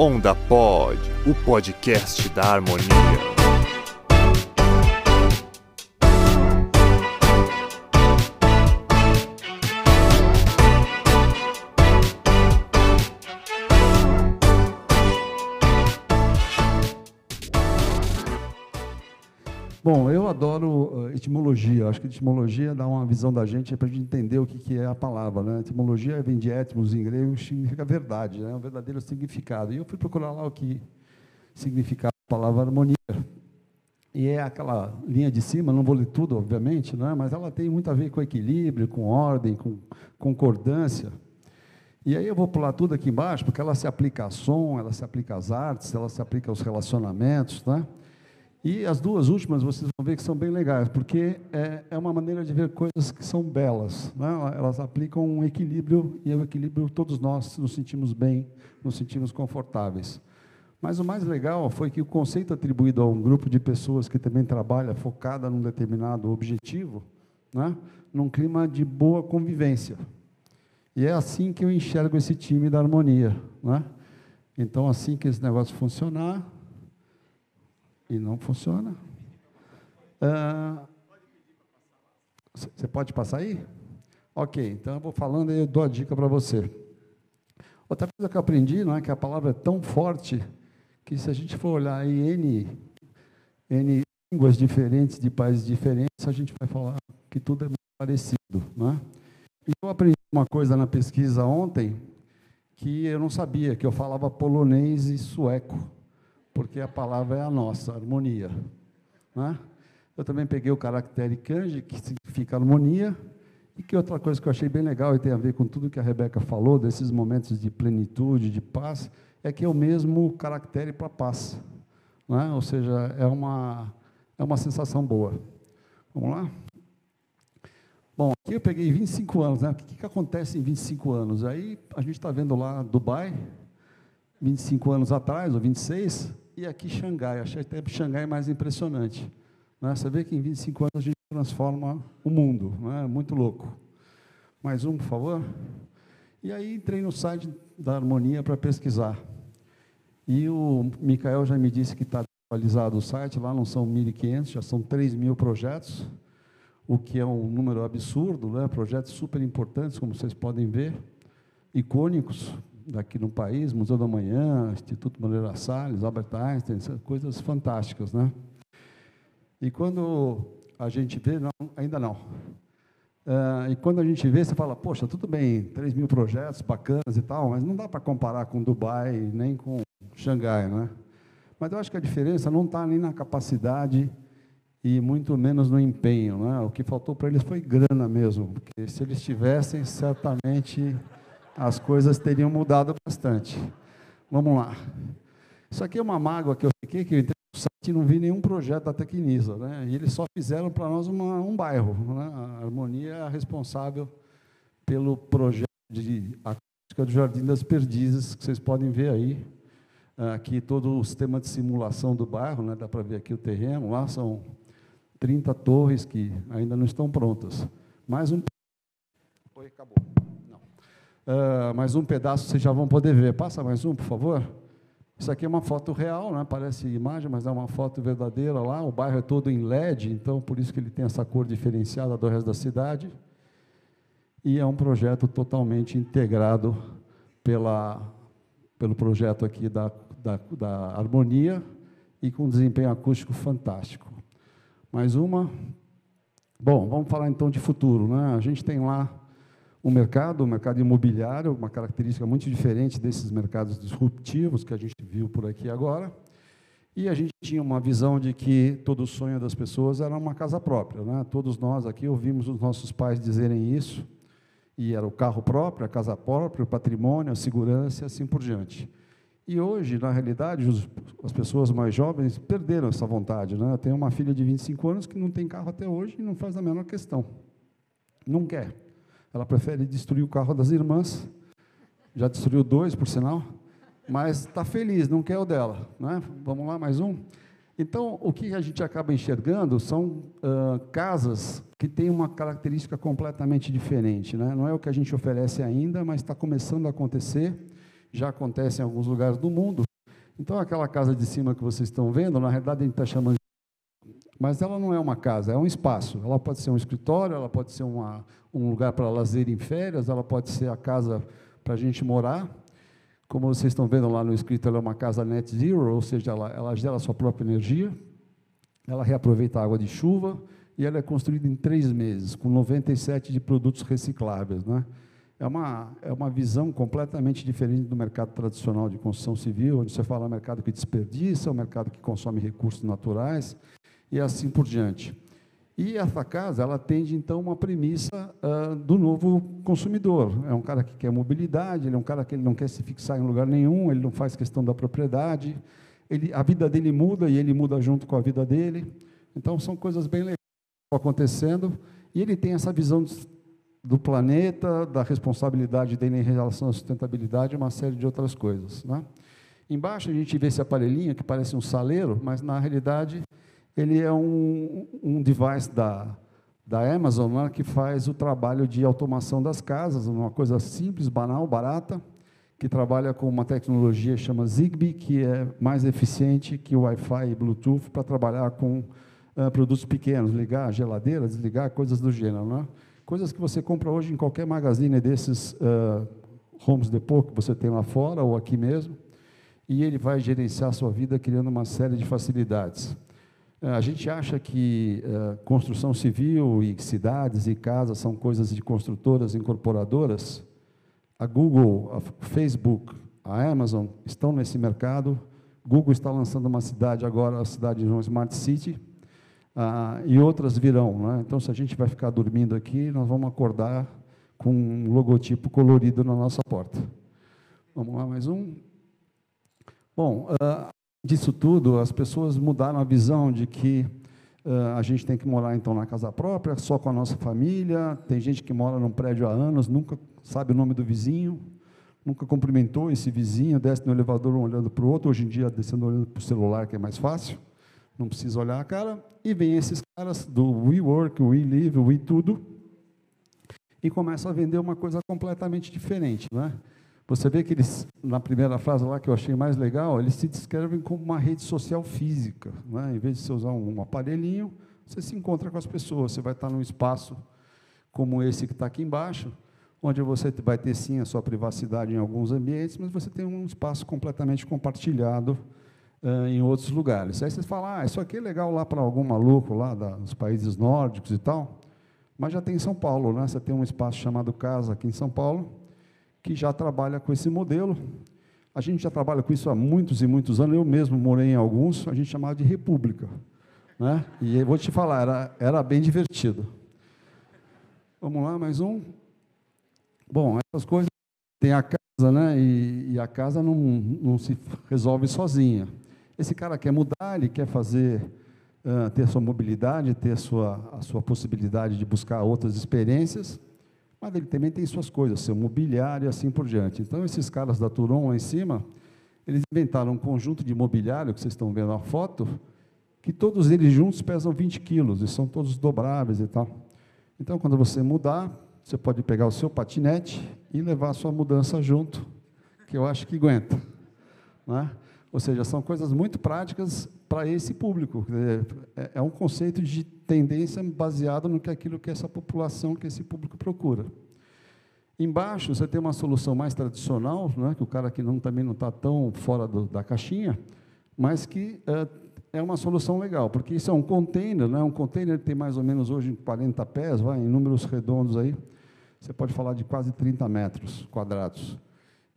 Onda Pod, o podcast da harmonia. Adoro uh, etimologia. Acho que etimologia dá uma visão da gente para a gente entender o que, é a palavra. Né? Etimologia vem de etmos em grego, significa verdade, né? o verdadeiro significado. E eu fui procurar lá o que significava a palavra harmonia. E é aquela linha de cima, não vou ler tudo, obviamente, né? mas ela tem muito a ver com equilíbrio, com ordem, com concordância. E aí eu vou pular tudo aqui embaixo, porque ela se aplica a som, ela se aplica às artes, ela se aplica aos relacionamentos, né? E as duas últimas vocês vão ver que são bem legais, porque é, é uma maneira de ver coisas que são belas. Né? Elas aplicam um equilíbrio, e o equilíbrio todos nós nos sentimos bem, nos sentimos confortáveis. Mas o mais legal foi que o conceito atribuído a um grupo de pessoas que também trabalha focada num determinado objetivo, né? num clima de boa convivência. E é assim que eu enxergo esse time da harmonia. Né? Então, assim que esse negócio funcionar, e não funciona. Você ah, pode passar aí? Ok, então eu vou falando e eu dou a dica para você. Outra coisa que eu aprendi, não é que a palavra é tão forte que se a gente for olhar aí N, N línguas diferentes de países diferentes, a gente vai falar que tudo é muito parecido. Não é? E eu aprendi uma coisa na pesquisa ontem que eu não sabia, que eu falava polonês e sueco porque a palavra é a nossa, harmonia. Né? Eu também peguei o caractere kanji, que significa harmonia, e que outra coisa que eu achei bem legal e tem a ver com tudo que a Rebeca falou, desses momentos de plenitude, de paz, é que é o mesmo caractere para paz. Né? Ou seja, é uma, é uma sensação boa. Vamos lá? Bom, aqui eu peguei 25 anos, né? O que, que acontece em 25 anos? Aí a gente está vendo lá Dubai, 25 anos atrás, ou 26, e aqui Xangai. Achei até Xangai mais impressionante. Né? Você vê que em 25 anos a gente transforma o mundo. Né? Muito louco. Mais um, por favor. E aí entrei no site da Harmonia para pesquisar. E o Mikael já me disse que está atualizado o site, lá não são 1.500, já são 3 mil projetos, o que é um número absurdo, né? projetos super importantes, como vocês podem ver, icônicos, daqui no país, Museu da Manhã, Instituto Moreira Salles, Albert Einstein, coisas fantásticas, né? E quando a gente vê, não, ainda não. Uh, e quando a gente vê, você fala, poxa, tudo bem, 3 mil projetos bacanas e tal, mas não dá para comparar com Dubai nem com Xangai, né? Mas eu acho que a diferença não está nem na capacidade e muito menos no empenho, né? O que faltou para eles foi grana mesmo, porque se eles tivessem, certamente as coisas teriam mudado bastante. Vamos lá. Isso aqui é uma mágoa que eu fiquei, que eu entrei no site e não vi nenhum projeto da Tecnisa. Né? E eles só fizeram para nós uma, um bairro. Né? A Harmonia é a responsável pelo projeto de acústica do Jardim das Perdizes, que vocês podem ver aí. Aqui todo o sistema de simulação do bairro, né? dá para ver aqui o terreno. Lá são 30 torres que ainda não estão prontas. Mais um. Oi, acabou. Uh, mais um pedaço vocês já vão poder ver. Passa mais um, por favor. Isso aqui é uma foto real, né? parece imagem, mas é uma foto verdadeira lá. O bairro é todo em LED, então por isso que ele tem essa cor diferenciada do resto da cidade. E é um projeto totalmente integrado pela, pelo projeto aqui da, da, da Harmonia e com desempenho acústico fantástico. Mais uma. Bom, vamos falar então de futuro. Né? A gente tem lá o mercado, o mercado imobiliário, uma característica muito diferente desses mercados disruptivos que a gente viu por aqui agora. E a gente tinha uma visão de que todo sonho das pessoas era uma casa própria. Né? Todos nós aqui ouvimos os nossos pais dizerem isso, e era o carro próprio, a casa própria, o patrimônio, a segurança e assim por diante. E hoje, na realidade, os, as pessoas mais jovens perderam essa vontade. Né? Eu tenho uma filha de 25 anos que não tem carro até hoje e não faz a menor questão. Não quer. Ela prefere destruir o carro das irmãs. Já destruiu dois, por sinal. Mas está feliz, não quer o dela. Né? Vamos lá, mais um? Então, o que a gente acaba enxergando são uh, casas que têm uma característica completamente diferente. Né? Não é o que a gente oferece ainda, mas está começando a acontecer. Já acontece em alguns lugares do mundo. Então, aquela casa de cima que vocês estão vendo, na realidade a gente está chamando. Mas ela não é uma casa, é um espaço. Ela pode ser um escritório, ela pode ser uma, um lugar para lazer em férias, ela pode ser a casa para a gente morar. Como vocês estão vendo lá no escrito, ela é uma casa net zero, ou seja, ela, ela gera a sua própria energia, ela reaproveita a água de chuva e ela é construída em três meses, com 97 de produtos recicláveis. Né? É, uma, é uma visão completamente diferente do mercado tradicional de construção civil, onde você fala mercado que desperdiça, o mercado que consome recursos naturais e assim por diante. E essa casa, ela atende, então, uma premissa uh, do novo consumidor. É um cara que quer mobilidade, ele é um cara que ele não quer se fixar em lugar nenhum, ele não faz questão da propriedade, ele, a vida dele muda e ele muda junto com a vida dele. Então, são coisas bem legais acontecendo. E ele tem essa visão do planeta, da responsabilidade dele em relação à sustentabilidade e uma série de outras coisas. Né? Embaixo a gente vê esse aparelhinho que parece um saleiro, mas, na realidade, ele é um, um device da, da Amazon né, que faz o trabalho de automação das casas, uma coisa simples, banal, barata, que trabalha com uma tecnologia que chama Zigbee, que é mais eficiente que o Wi-Fi e Bluetooth para trabalhar com uh, produtos pequenos, ligar a geladeira, desligar, coisas do gênero. Né? Coisas que você compra hoje em qualquer magazine desses uh, Homes Depot que você tem lá fora ou aqui mesmo, e ele vai gerenciar a sua vida criando uma série de facilidades. A gente acha que uh, construção civil e cidades e casas são coisas de construtoras incorporadoras. A Google, a Facebook, a Amazon estão nesse mercado. Google está lançando uma cidade agora, a cidade de uma Smart City, uh, e outras virão. Né? Então, se a gente vai ficar dormindo aqui, nós vamos acordar com um logotipo colorido na nossa porta. Vamos lá, mais um. Bom, uh, disso tudo, as pessoas mudaram a visão de que uh, a gente tem que morar então na casa própria, só com a nossa família. Tem gente que mora num prédio há anos, nunca sabe o nome do vizinho, nunca cumprimentou esse vizinho, desce no elevador um olhando para o outro. Hoje em dia, descendo olhando para o celular, que é mais fácil, não precisa olhar a cara. E vem esses caras do WeWork, WeLive, WeTudo, e começam a vender uma coisa completamente diferente, não é? Você vê que eles, na primeira frase lá que eu achei mais legal, eles se descrevem como uma rede social física. Né? Em vez de você usar um aparelhinho, você se encontra com as pessoas. Você vai estar num espaço como esse que está aqui embaixo, onde você vai ter sim a sua privacidade em alguns ambientes, mas você tem um espaço completamente compartilhado uh, em outros lugares. Aí você fala, ah, isso aqui é legal lá para algum maluco lá da, dos países nórdicos e tal, mas já tem em São Paulo, né? Você tem um espaço chamado Casa aqui em São Paulo, que já trabalha com esse modelo. A gente já trabalha com isso há muitos e muitos anos. Eu mesmo morei em alguns, a gente chamava de república. Né? E eu vou te falar, era, era bem divertido. Vamos lá, mais um. Bom, essas coisas tem a casa, né? E, e, a casa não, não se resolve sozinha. Esse cara quer mudar, ele quer fazer, uh, ter sua mobilidade, ter sua, a sua possibilidade de buscar outras experiências. Mas ele também tem suas coisas, seu mobiliário e assim por diante. Então, esses caras da Turon lá em cima, eles inventaram um conjunto de mobiliário, que vocês estão vendo na foto, que todos eles juntos pesam 20 quilos, e são todos dobráveis e tal. Então, quando você mudar, você pode pegar o seu patinete e levar a sua mudança junto, que eu acho que aguenta. Né? Ou seja, são coisas muito práticas para esse público. É, é um conceito de tendência baseado no que aquilo que essa população, que esse público procura. Embaixo você tem uma solução mais tradicional, né, que o cara que não, também não está tão fora do, da caixinha, mas que é, é, uma solução legal, porque isso é um container, né, um container tem mais ou menos hoje 40 pés, vai, em números redondos aí, você pode falar de quase 30 metros quadrados.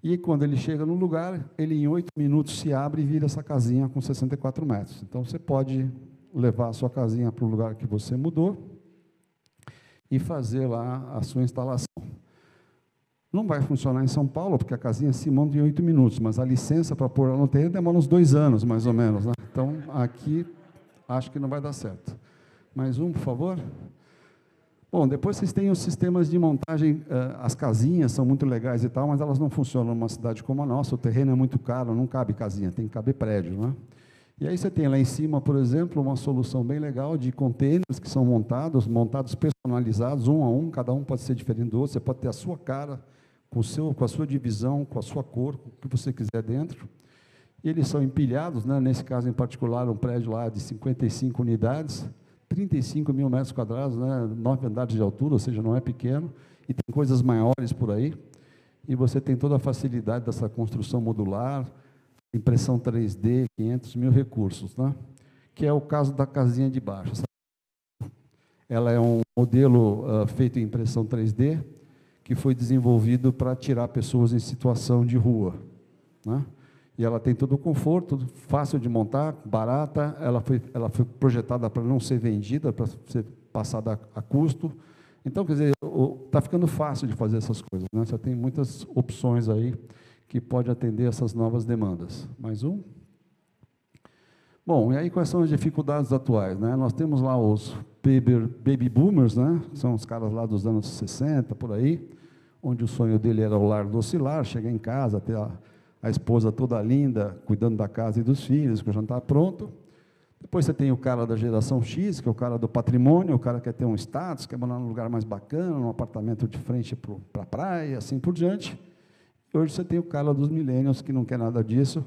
E quando ele chega no lugar, ele em oito minutos se abre e vira essa casinha com 64 metros. Então você pode levar a sua casinha para o lugar que você mudou e fazer lá a sua instalação. Não vai funcionar em São Paulo, porque a casinha se monta em oito minutos, mas a licença para pôr no terreno demora uns dois anos, mais ou menos. Né? Então, aqui, acho que não vai dar certo. Mais um, por favor. Bom, depois vocês têm os sistemas de montagem, uh, as casinhas são muito legais e tal, mas elas não funcionam numa cidade como a nossa, o terreno é muito caro, não cabe casinha, tem que caber prédio, né? E aí você tem lá em cima, por exemplo, uma solução bem legal de containers que são montados, montados personalizados, um a um, cada um pode ser diferente do outro, você pode ter a sua cara, com, seu, com a sua divisão, com a sua cor, com o que você quiser dentro. E eles são empilhados, né? nesse caso em particular, um prédio lá de 55 unidades, 35 mil metros quadrados, né? nove andares de altura, ou seja, não é pequeno, e tem coisas maiores por aí. E você tem toda a facilidade dessa construção modular, impressão 3D, 500 mil recursos, né? que é o caso da casinha de baixo. Ela é um modelo uh, feito em impressão 3D, que foi desenvolvido para tirar pessoas em situação de rua. Né? E ela tem todo o conforto, fácil de montar, barata, ela foi, ela foi projetada para não ser vendida, para ser passada a, a custo. Então, quer dizer, está ficando fácil de fazer essas coisas. Né? Você tem muitas opções aí que pode atender essas novas demandas. Mais um? Bom, e aí quais são as dificuldades atuais? Né? Nós temos lá os baby, boomers, né? são os caras lá dos anos 60, por aí, onde o sonho dele era o lar docilar, chegar em casa, ter a a esposa toda linda, cuidando da casa e dos filhos, com o jantar pronto. Depois você tem o cara da geração X, que é o cara do patrimônio, o cara que quer ter um status, quer morar num lugar mais bacana, num apartamento de frente para a praia, assim por diante. Hoje você tem o cara dos millennials, que não quer nada disso.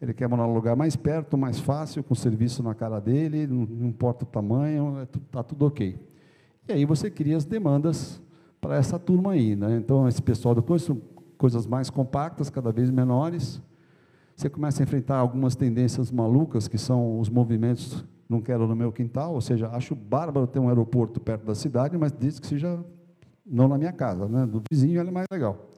Ele quer morar num lugar mais perto, mais fácil, com serviço na cara dele, não, não importa o tamanho, está é, tudo ok. E aí você cria as demandas para essa turma aí. Né? Então, esse pessoal do coisas mais compactas, cada vez menores. Você começa a enfrentar algumas tendências malucas, que são os movimentos não quero no meu quintal, ou seja, acho bárbaro ter um aeroporto perto da cidade, mas diz que seja não na minha casa, né? do vizinho é mais legal.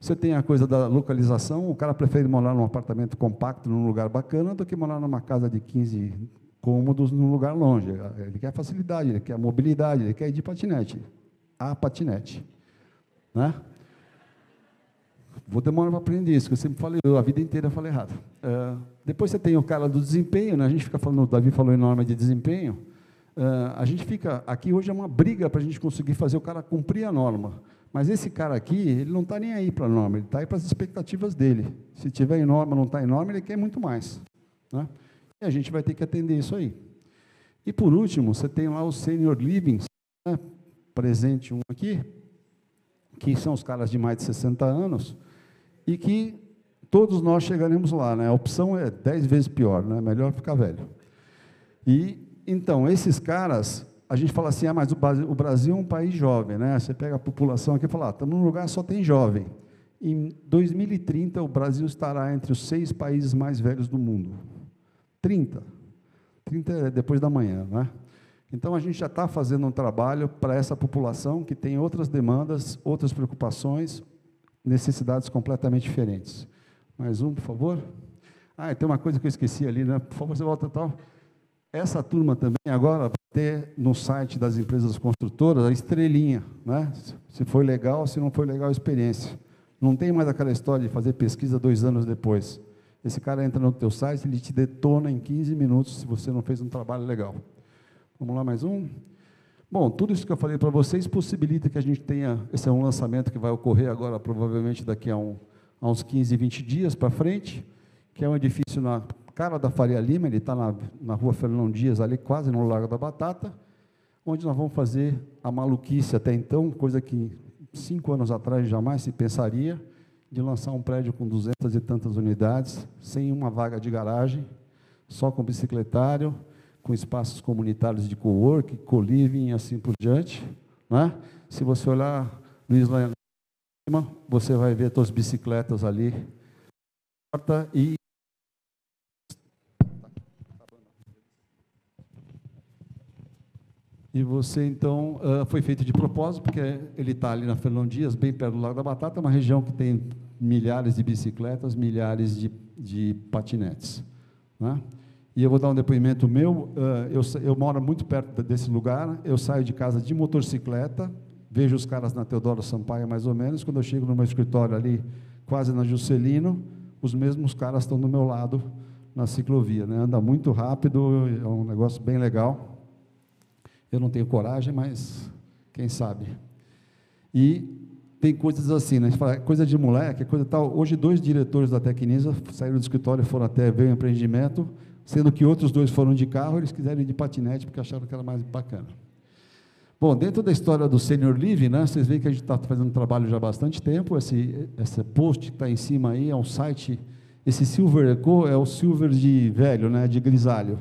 Você tem a coisa da localização, o cara prefere morar num apartamento compacto, num lugar bacana, do que morar numa casa de 15 cômodos num lugar longe. Ele quer facilidade, ele quer mobilidade, ele quer ir de patinete. A patinete. Né? Vou demorar para aprender isso, que eu sempre falei, eu, a vida inteira falei errado. É, depois você tem o cara do desempenho, né? a gente fica falando, o Davi falou em norma de desempenho, é, a gente fica, aqui hoje é uma briga para a gente conseguir fazer o cara cumprir a norma. Mas esse cara aqui, ele não está nem aí para a norma, ele está aí para as expectativas dele. Se tiver em norma, não está em norma, ele quer muito mais. Né? E a gente vai ter que atender isso aí. E por último, você tem lá o senior living, né? presente um aqui, que são os caras de mais de 60 anos, e que todos nós chegaremos lá, né? A opção é dez vezes pior, né? Melhor ficar velho. E então esses caras, a gente fala assim, ah, mas o Brasil é um país jovem, né? Você pega a população aqui e fala, ah, estamos num lugar só tem jovem. Em 2030 o Brasil estará entre os seis países mais velhos do mundo. 30. 30 é depois da manhã, né? Então a gente já está fazendo um trabalho para essa população que tem outras demandas, outras preocupações, necessidades completamente diferentes. Mais um, por favor. Ah, tem uma coisa que eu esqueci ali, né? Por favor, você volta tal. Essa turma também agora vai ter no site das empresas construtoras a estrelinha, né? Se foi legal, se não foi legal a experiência. Não tem mais aquela história de fazer pesquisa dois anos depois. Esse cara entra no teu site, ele te detona em 15 minutos se você não fez um trabalho legal. Vamos lá, mais um. Bom, tudo isso que eu falei para vocês possibilita que a gente tenha, esse é um lançamento que vai ocorrer agora, provavelmente daqui a, um, a uns 15, 20 dias para frente, que é um edifício na cara da Faria Lima, ele está na, na rua Fernão Dias, ali quase no Largo da Batata, onde nós vamos fazer a maluquice até então, coisa que cinco anos atrás jamais se pensaria, de lançar um prédio com duzentas e tantas unidades, sem uma vaga de garagem, só com bicicletário, com espaços comunitários de co-work, co-living e assim por diante. Né? Se você olhar Luiz lá cima, você vai ver as bicicletas ali. E E você, então, foi feito de propósito, porque ele está ali na Fernão Dias, bem perto do Lago da Batata, uma região que tem milhares de bicicletas, milhares de, de patinetes. Né? E eu vou dar um depoimento meu. Eu, eu moro muito perto desse lugar. Eu saio de casa de motocicleta, vejo os caras na Teodoro Sampaio, mais ou menos. Quando eu chego no meu escritório ali, quase na Juscelino, os mesmos caras estão do meu lado na ciclovia. Né? Anda muito rápido, é um negócio bem legal. Eu não tenho coragem, mas quem sabe. E tem coisas assim, né? Fala, coisa de moleque, coisa tal. Hoje, dois diretores da Tecnisa saíram do escritório foram até ver o empreendimento sendo que outros dois foram de carro, eles quiseram ir de patinete porque acharam que era mais bacana. Bom, dentro da história do Senior Living, né, vocês veem que a gente está fazendo trabalho já há bastante tempo, esse, esse post que está em cima aí é um site Esse Silver Eco é o silver de velho, né, de grisalho.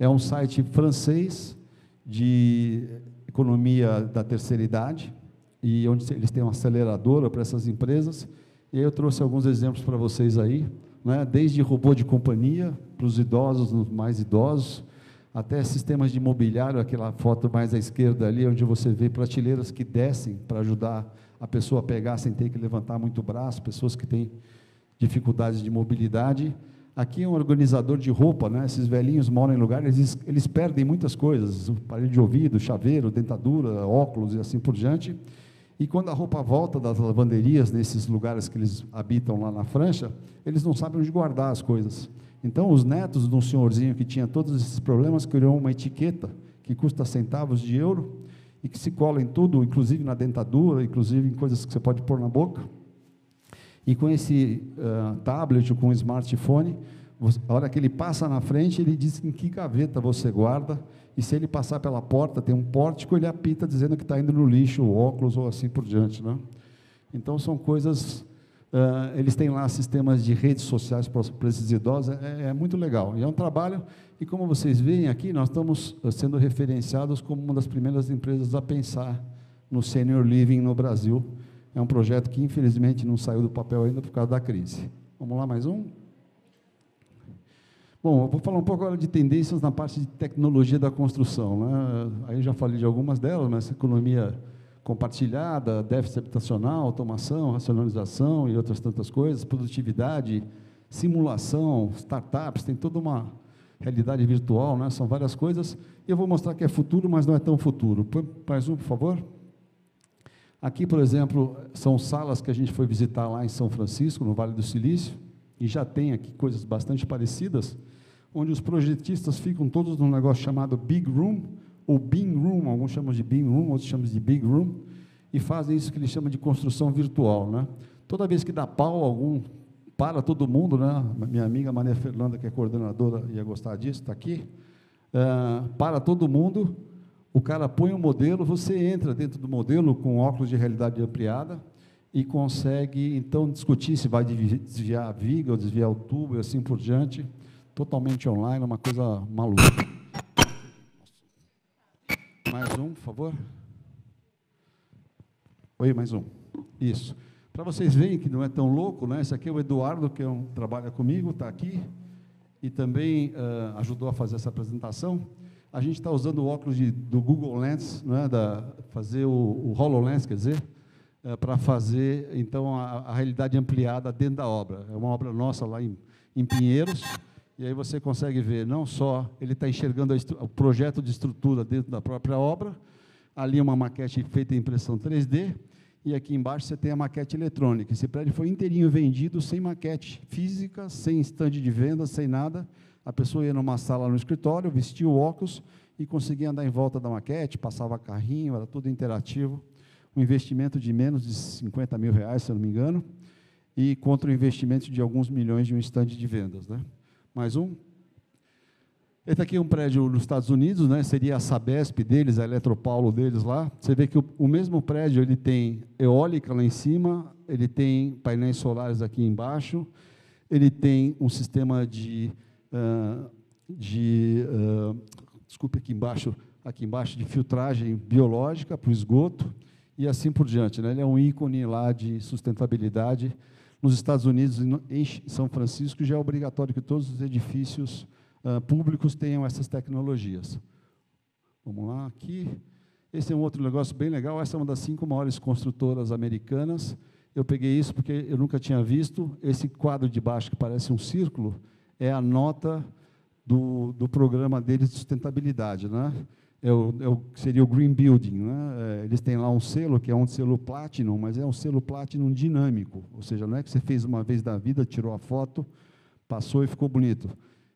É um site francês de economia da terceira idade, e onde eles têm uma aceleradora para essas empresas. E aí eu trouxe alguns exemplos para vocês aí, né? desde robô de companhia para os idosos, os mais idosos, até sistemas de mobiliário, aquela foto mais à esquerda ali, onde você vê prateleiras que descem para ajudar a pessoa a pegar sem ter que levantar muito o braço, pessoas que têm dificuldades de mobilidade. Aqui é um organizador de roupa, né? Esses velhinhos moram em lugares, eles, eles perdem muitas coisas, aparelho de ouvido, chaveiro, dentadura, óculos e assim por diante. E quando a roupa volta das lavanderias nesses lugares que eles habitam lá na França, eles não sabem onde guardar as coisas. Então, os netos de um senhorzinho que tinha todos esses problemas criou uma etiqueta que custa centavos de euro e que se cola em tudo, inclusive na dentadura, inclusive em coisas que você pode pôr na boca. E com esse uh, tablet com o smartphone, a hora que ele passa na frente, ele diz em que gaveta você guarda, e se ele passar pela porta, tem um pórtico, ele apita dizendo que está indo no lixo, o óculos ou assim por diante. Né? Então, são coisas. Uh, eles têm lá sistemas de redes sociais para esses idosos, é, é, muito legal. E é um trabalho, e como vocês veem aqui, nós estamos sendo referenciados como uma das primeiras empresas a pensar no senior living no Brasil, é um projeto que, infelizmente, não saiu do papel ainda por causa da crise. Vamos lá, mais um? Bom, eu vou falar um pouco agora de tendências na parte de tecnologia da construção. Né? Aí eu já falei de algumas delas, mas economia compartilhada, déficit habitacional, automação, racionalização e outras tantas coisas, produtividade, simulação, startups, tem toda uma realidade virtual, né? são várias coisas. E eu vou mostrar que é futuro, mas não é tão futuro. Mais um, por favor. Aqui, por exemplo, são salas que a gente foi visitar lá em São Francisco, no Vale do Silício, e já tem aqui coisas bastante parecidas, onde os projetistas ficam todos num negócio chamado Big Room, ou Beam Room, alguns chamam de Beam Room, outros chamam de Big Room, e fazem isso que eles chamam de construção virtual. Né? Toda vez que dá pau algum, para todo mundo, né? minha amiga Maria Fernanda, que é coordenadora, ia gostar disso, está aqui, uh, para todo mundo, o cara põe um modelo, você entra dentro do modelo com óculos de realidade ampliada e consegue então discutir se vai desviar a viga ou desviar o tubo e assim por diante, totalmente online, uma coisa maluca. Mais um, por favor. Oi, mais um. Isso. Para vocês verem que não é tão louco, né? Esse aqui é o Eduardo, que é um, trabalha comigo, está aqui, e também uh, ajudou a fazer essa apresentação. A gente está usando o óculos de, do Google Lens, né, da, fazer o, o HoloLens, quer dizer, é, para fazer, então, a, a, realidade ampliada dentro da obra. É uma obra nossa lá em, em Pinheiros, e aí você consegue ver, não só ele está enxergando o projeto de estrutura dentro da própria obra, ali uma maquete feita em impressão 3D, e aqui embaixo você tem a maquete eletrônica. Esse prédio foi inteirinho vendido, sem maquete física, sem estande de venda, sem nada, a pessoa ia numa sala no escritório, vestia o óculos e conseguia andar em volta da maquete, passava carrinho, era tudo interativo. Um investimento de menos de 50 mil reais, se eu não me engano, e contra o investimento de alguns milhões de um estande de vendas. Né? Mais um. Esse aqui é um prédio nos Estados Unidos, né? seria a Sabesp deles, a Eletropaulo deles lá. Você vê que o, o mesmo prédio ele tem eólica lá em cima, ele tem painéis solares aqui embaixo, ele tem um sistema de de, uh, desculpe aqui embaixo, aqui embaixo, de filtragem biológica para o esgoto e assim por diante. Né? Ele é um ícone lá de sustentabilidade. Nos Estados Unidos, em São Francisco, já é obrigatório que todos os edifícios uh, públicos tenham essas tecnologias. Vamos lá, aqui. Esse é um outro negócio bem legal. Essa é uma das cinco maiores construtoras americanas. Eu peguei isso porque eu nunca tinha visto. Esse quadro de baixo, que parece um círculo, é a nota do, do programa deles de sustentabilidade. Né? É o, é o, seria o Green Building. Né? É, eles têm lá um selo, que é um selo Platinum, mas é um selo Platinum dinâmico, ou seja, não é que você fez uma vez da vida, tirou a foto, passou e ficou bonito.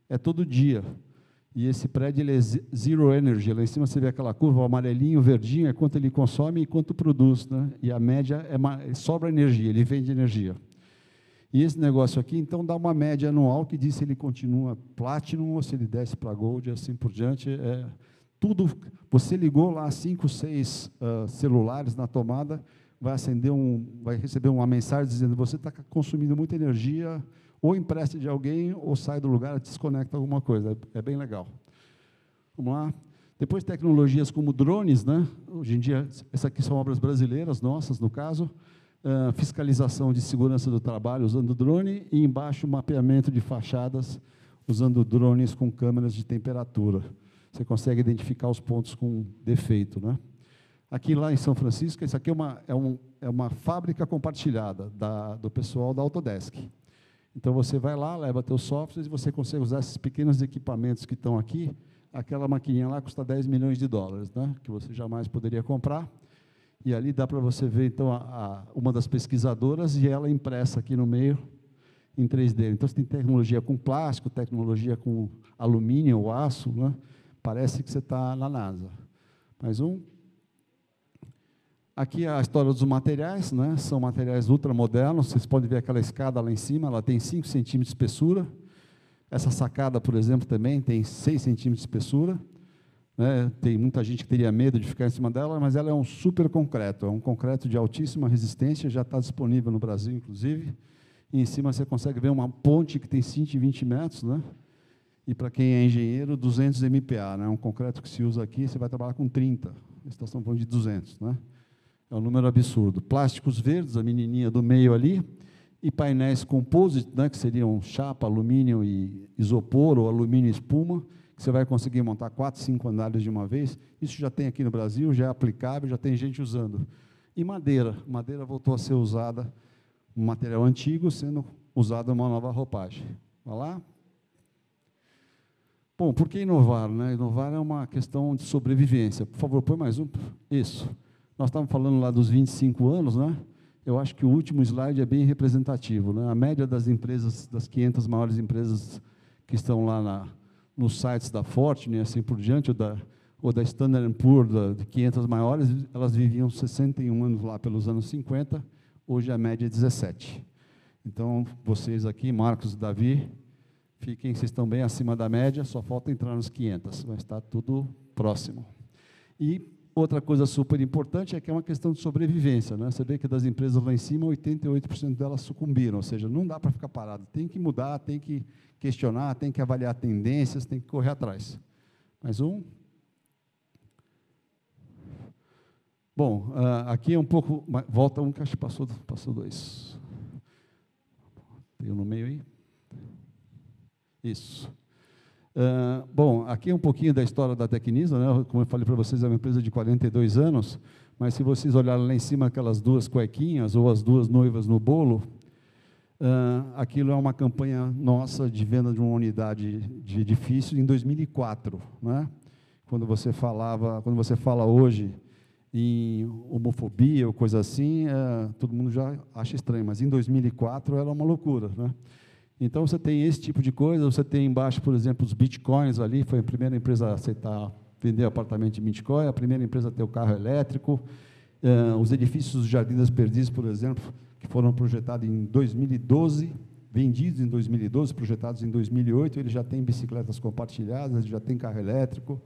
É todo dia. E esse prédio ele é zero energy. Lá em cima você vê aquela curva, o amarelinho, o verdinho, é quanto ele consome e quanto produz. Né? E a média é sobra energia, ele vende energia. E esse negócio aqui, então, dá uma média anual que diz se ele continua Platinum ou se ele desce para Gold e assim por diante. É, tudo, você ligou lá cinco, seis uh, celulares na tomada, vai acender um, vai receber uma mensagem dizendo você está consumindo muita energia ou empresta de alguém, ou sai do lugar, desconecta alguma coisa. É, é bem legal. Vamos lá. Depois tecnologias como drones, né? Hoje em dia, essas aqui são obras brasileiras, nossas, no caso. Uh, fiscalização de segurança do trabalho usando drone e embaixo mapeamento de fachadas usando drones com câmeras de temperatura. Você consegue identificar os pontos com defeito, né? Aqui lá em São Francisco, isso aqui é uma, é um, é uma fábrica compartilhada da, do pessoal da Autodesk. Então você vai lá, leva teus softwares e você consegue usar esses pequenos equipamentos que estão aqui. Aquela maquininha lá custa 10 milhões de dólares, né? que você jamais poderia comprar. E ali dá para você ver, então, a, a, uma das pesquisadoras e ela impressa aqui no meio em 3D. Então, você tem tecnologia com plástico, tecnologia com alumínio ou aço, né? Parece que você está na NASA. Mais um. Aqui é a história dos materiais, né? são materiais ultramodernos, vocês podem ver aquela escada lá em cima, ela tem 5 centímetros de espessura, essa sacada, por exemplo, também tem 6 centímetros de espessura, né? tem muita gente que teria medo de ficar em cima dela, mas ela é um super concreto, é um concreto de altíssima resistência, já está disponível no Brasil, inclusive, e em cima você consegue ver uma ponte que tem 120 metros, né? E para quem é engenheiro, 200 MPa, né? um concreto que se usa aqui, você vai trabalhar com 30, estação falando de 200, né? É um número absurdo. Plásticos verdes, a menininha do meio ali, e painéis composite, né, que seriam chapa, alumínio e isopor, ou alumínio e espuma, que você vai conseguir montar quatro, cinco andares de uma vez. Isso já tem aqui no Brasil, já é aplicável, já tem gente usando. E madeira. Madeira voltou a ser usada, um material antigo, sendo usado uma nova roupagem. Vai lá? Bom, por que inovar? Né? Inovar é uma questão de sobrevivência. Por favor, põe mais um. Isso. Nós estávamos falando lá dos 25 anos, né? Eu acho que o último slide é bem representativo. Né? A média das empresas, das 500 maiores empresas que estão lá na, nos sites da Fortune, assim por diante, ou da, ou da Standard Poor's, da, de 500 maiores, elas viviam 61 anos lá pelos anos 50, hoje a média é 17. Então, vocês aqui, Marcos e Davi, fiquem, vocês estão bem acima da média, só falta entrar nos 500, mas está tudo próximo. E Outra coisa super importante é que é uma questão de sobrevivência. Né? Você vê que das empresas lá em cima, 88% delas sucumbiram, ou seja, não dá para ficar parado, tem que mudar, tem que questionar, tem que avaliar tendências, tem que correr atrás. Mais um. Bom, uh, aqui é um pouco, volta um que acho que passou, passou dois. Tem um no meio aí? Isso. Uh, bom, aqui é um pouquinho da história da Tecnisa, né? como eu falei para vocês, é uma empresa de 42 anos, mas se vocês olharem lá em cima aquelas duas cuequinhas ou as duas noivas no bolo, uh, aquilo é uma campanha nossa de venda de uma unidade de edifício em 2004, né? Quando você falava, quando você fala hoje em homofobia ou coisa assim, uh, todo mundo já acha estranho, mas em 2004 era uma loucura, né? Então você tem esse tipo de coisa, você tem embaixo, por exemplo, os bitcoins ali, foi a primeira empresa a aceitar vender apartamento de Bitcoin, a primeira empresa a ter o carro elétrico, uh, os edifícios do Jardim das Perdizes, por exemplo, que foram projetados em 2012, vendidos em 2012, projetados em 2008, ele já tem bicicletas compartilhadas, já tem carro elétrico,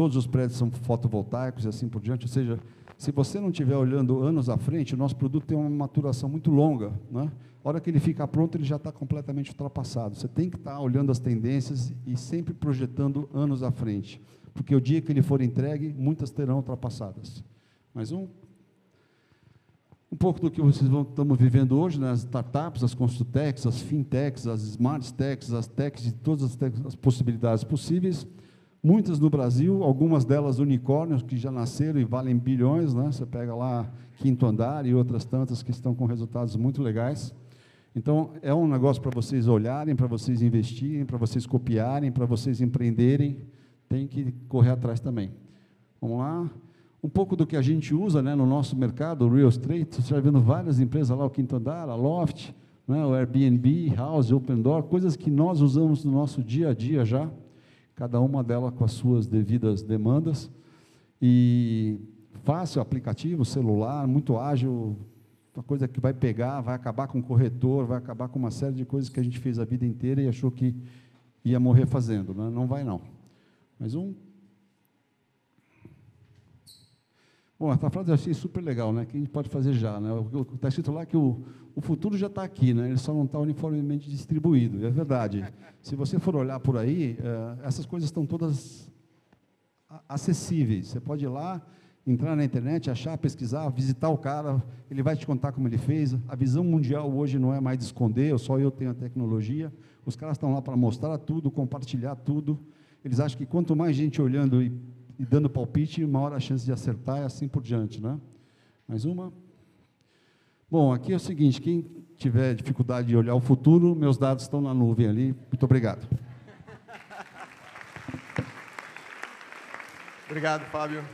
todos os prédios são fotovoltaicos e assim por diante, ou seja, se você não estiver olhando anos à frente, o nosso produto tem uma maturação muito longa, né? A hora que ele fica pronto, ele já está completamente ultrapassado. Você tem que estar olhando as tendências e sempre projetando anos à frente, porque o dia que ele for entregue, muitas terão ultrapassadas. Mais um? Um pouco do que vocês vão, estamos vivendo hoje, né? as startups, as construtechs, as fintechs, as smart techs, as techs de todas as, techs, as possibilidades possíveis. Muitas no Brasil, algumas delas unicórnios que já nasceram e valem bilhões, né? Você pega lá Quinto Andar e outras tantas que estão com resultados muito legais. Então, é um negócio para vocês olharem, para vocês investirem, para vocês copiarem, para vocês empreenderem. Tem que correr atrás também. Vamos lá? Um pouco do que a gente usa né, no nosso mercado, o real estate, você está vendo várias empresas lá, o Quinto Andar, a Loft, né, o Airbnb, House, Open Door, coisas que nós usamos no nosso dia a dia já, cada uma delas com as suas devidas demandas. E fácil, aplicativo, celular, muito ágil, uma coisa que vai pegar, vai acabar com o corretor, vai acabar com uma série de coisas que a gente fez a vida inteira e achou que ia morrer fazendo. Né? Não vai, não. Mais um. Bom, essa frase eu achei super legal, né? Que a gente pode fazer já, né? Está escrito lá que o, o futuro já está aqui, né? Ele só não está uniformemente distribuído. É verdade. Se você for olhar por aí, uh, essas coisas estão todas acessíveis. Você pode ir lá, entrar na internet, achar, pesquisar, visitar o cara, ele vai te contar como ele fez. A visão mundial hoje não é mais de esconder, só eu tenho a tecnologia. Os caras estão lá para mostrar tudo, compartilhar tudo. Eles acham que quanto mais gente olhando e e dando palpite, maior a chance de acertar e assim por diante. Né? Mais uma. Bom, aqui é o seguinte: quem tiver dificuldade de olhar o futuro, meus dados estão na nuvem ali. Muito obrigado. Obrigado, Fábio.